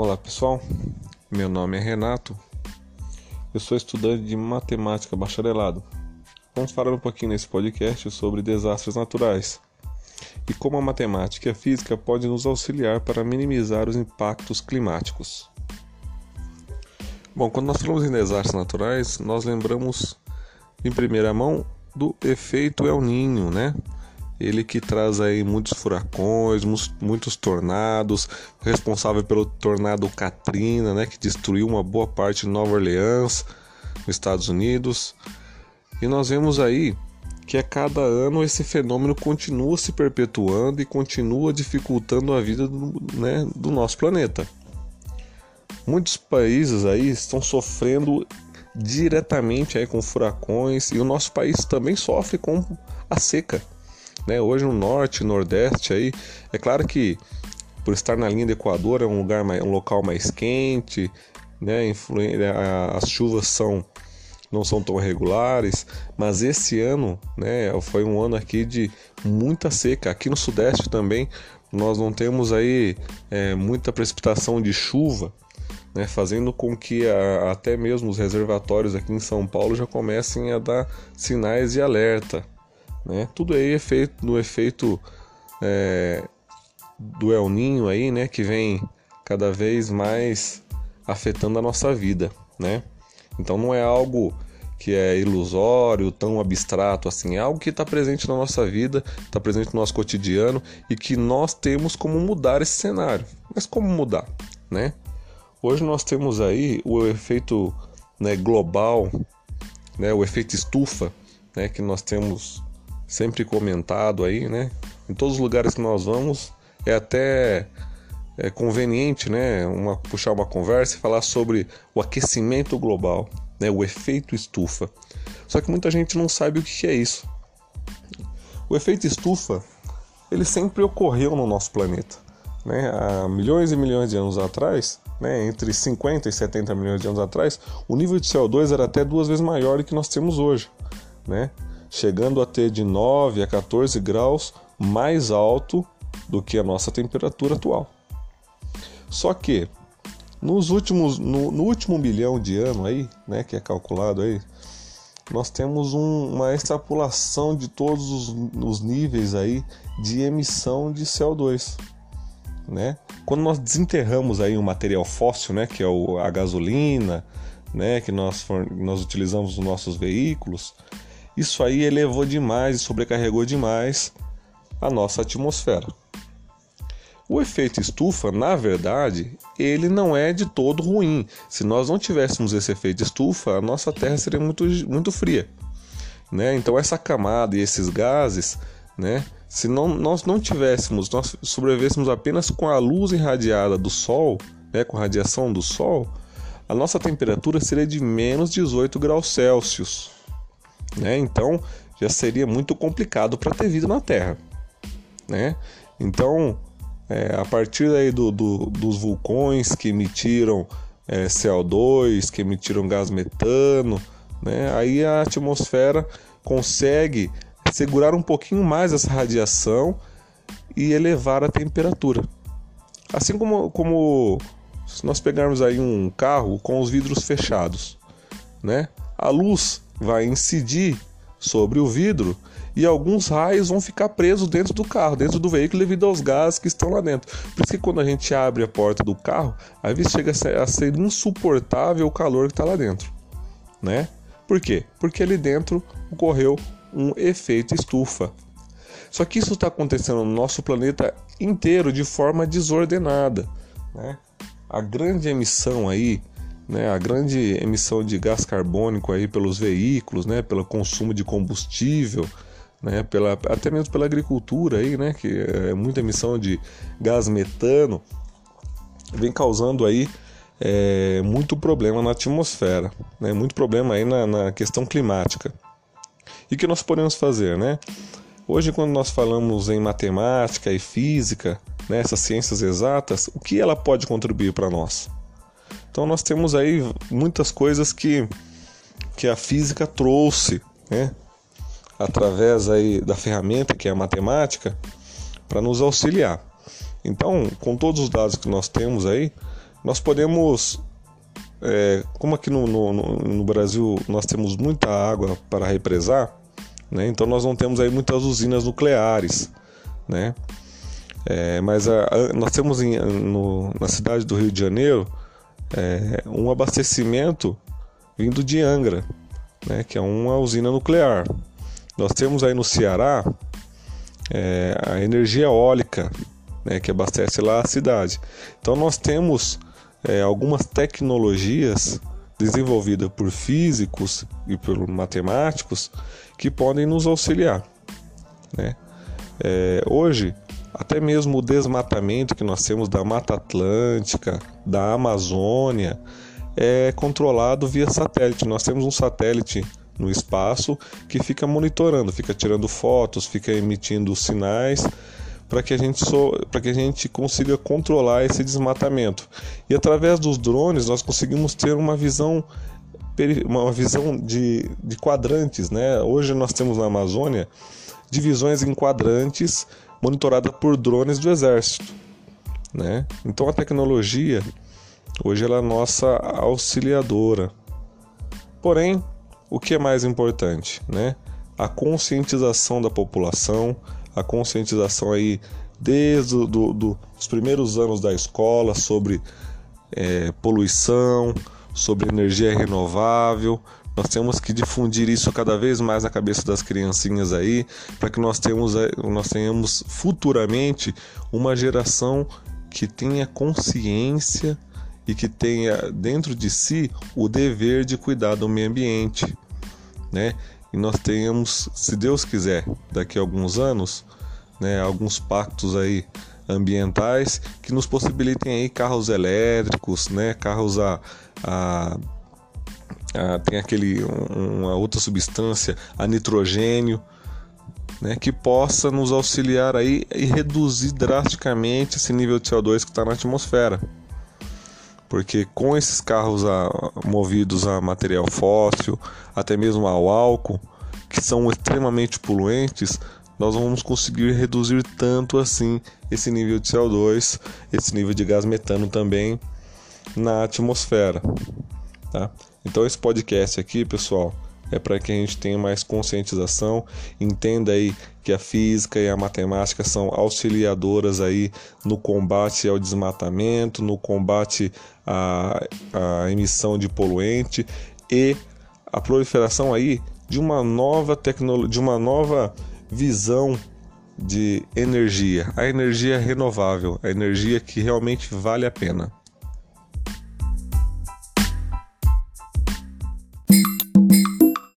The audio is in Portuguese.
Olá pessoal, meu nome é Renato, eu sou estudante de matemática bacharelado. Vamos falar um pouquinho nesse podcast sobre desastres naturais e como a matemática e a física podem nos auxiliar para minimizar os impactos climáticos. Bom, quando nós falamos em desastres naturais, nós lembramos em primeira mão do efeito El Ninho, né? Ele que traz aí muitos furacões, muitos tornados, responsável pelo tornado Katrina, né, que destruiu uma boa parte de Nova Orleans, nos Estados Unidos. E nós vemos aí que a cada ano esse fenômeno continua se perpetuando e continua dificultando a vida do, né, do nosso planeta. Muitos países aí estão sofrendo diretamente aí com furacões e o nosso país também sofre com a seca. Né? Hoje no norte, nordeste aí, é claro que por estar na linha do Equador é um lugar mais, um local mais quente, né? As chuvas são não são tão regulares, mas esse ano, né, foi um ano aqui de muita seca. Aqui no sudeste também nós não temos aí é, muita precipitação de chuva, né, fazendo com que a, até mesmo os reservatórios aqui em São Paulo já comecem a dar sinais de alerta. Né? Tudo aí é feito no efeito é, do El Ninho aí, né? Que vem cada vez mais afetando a nossa vida, né? Então não é algo que é ilusório, tão abstrato assim, é algo que está presente na nossa vida, está presente no nosso cotidiano e que nós temos como mudar esse cenário. Mas como mudar, né? Hoje nós temos aí o efeito né, global, né, o efeito estufa, né, que nós temos sempre comentado aí, né? Em todos os lugares que nós vamos, é até é conveniente, né? Uma, puxar uma conversa e falar sobre o aquecimento global, né? O efeito estufa. Só que muita gente não sabe o que é isso. O efeito estufa, ele sempre ocorreu no nosso planeta, né? Há milhões e milhões de anos atrás, né? Entre 50 e 70 milhões de anos atrás, o nível de CO2 era até duas vezes maior do que nós temos hoje, né? Chegando a ter de 9 a 14 graus mais alto do que a nossa temperatura atual. Só que nos últimos, no, no último milhão de anos aí, né, que é calculado aí, nós temos um, uma extrapolação de todos os, os, níveis aí de emissão de CO2, né? Quando nós desenterramos aí um material fóssil, né, que é o, a gasolina, né, que nós, nós utilizamos nos nossos veículos, isso aí elevou demais e sobrecarregou demais a nossa atmosfera. O efeito estufa, na verdade, ele não é de todo ruim. Se nós não tivéssemos esse efeito estufa, a nossa Terra seria muito, muito fria. Né? Então essa camada e esses gases, né? se não, nós não tivéssemos, nós sobrevivêssemos apenas com a luz irradiada do Sol, né? com a radiação do Sol, a nossa temperatura seria de menos 18 graus Celsius né? Então já seria muito complicado para ter vida na Terra, né? Então, é, a partir aí do, do, dos vulcões que emitiram é, CO2, que emitiram gás metano, né? Aí a atmosfera consegue segurar um pouquinho mais essa radiação e elevar a temperatura. Assim como, como se nós pegarmos aí um carro com os vidros fechados, né? A luz vai incidir sobre o vidro e alguns raios vão ficar presos dentro do carro, dentro do veículo, devido aos gases que estão lá dentro. Por isso que quando a gente abre a porta do carro, às vezes chega a ser, a ser insuportável o calor que está lá dentro, né? Por quê? Porque ali dentro ocorreu um efeito estufa. Só que isso está acontecendo no nosso planeta inteiro de forma desordenada, né? A grande emissão aí né, a grande emissão de gás carbônico aí pelos veículos, né, pelo consumo de combustível, né, pela, até mesmo pela agricultura aí, né, que é muita emissão de gás metano, vem causando aí é, muito problema na atmosfera, né, muito problema aí na, na questão climática. E o que nós podemos fazer, né? Hoje, quando nós falamos em matemática e física, né, essas ciências exatas, o que ela pode contribuir para nós? Então nós temos aí muitas coisas que, que a física trouxe, né? através aí da ferramenta que é a matemática, para nos auxiliar. Então, com todos os dados que nós temos aí, nós podemos, é, como aqui no, no, no, Brasil nós temos muita água para represar, né? então nós não temos aí muitas usinas nucleares, né? É, mas a, a, nós temos em, no, na cidade do Rio de Janeiro é, um abastecimento vindo de Angra, né, que é uma usina nuclear. Nós temos aí no Ceará é, a energia eólica, né, que abastece lá a cidade. Então nós temos é, algumas tecnologias desenvolvidas por físicos e por matemáticos que podem nos auxiliar. Né? É, hoje, até mesmo o desmatamento que nós temos da Mata Atlântica, da Amazônia, é controlado via satélite. Nós temos um satélite no espaço que fica monitorando, fica tirando fotos, fica emitindo sinais para que a gente so, para que a gente consiga controlar esse desmatamento. E através dos drones nós conseguimos ter uma visão uma visão de, de quadrantes, né? Hoje nós temos na Amazônia divisões em quadrantes monitorada por drones do exército, né? Então a tecnologia hoje ela é nossa auxiliadora. Porém, o que é mais importante, né? A conscientização da população, a conscientização aí desde do, do, os primeiros anos da escola sobre é, poluição, sobre energia renovável. Nós temos que difundir isso cada vez mais na cabeça das criancinhas aí, para que nós tenhamos, nós tenhamos futuramente uma geração que tenha consciência e que tenha dentro de si o dever de cuidar do meio ambiente, né? E nós tenhamos, se Deus quiser, daqui a alguns anos, né, alguns pactos aí ambientais que nos possibilitem aí carros elétricos, né, carros a, a, a tem aquele uma outra substância, a nitrogênio, né, que possa nos auxiliar aí e reduzir drasticamente esse nível de CO2 que está na atmosfera porque com esses carros a, movidos a material fóssil, até mesmo ao álcool, que são extremamente poluentes, nós vamos conseguir reduzir tanto assim esse nível de CO2, esse nível de gás metano também na atmosfera. Tá? Então esse podcast aqui, pessoal, é para que a gente tenha mais conscientização, entenda aí que a física e a matemática são auxiliadoras aí no combate ao desmatamento, no combate à, à emissão de poluente e a proliferação aí de uma nova tecnologia, de uma nova visão de energia, a energia renovável, a energia que realmente vale a pena.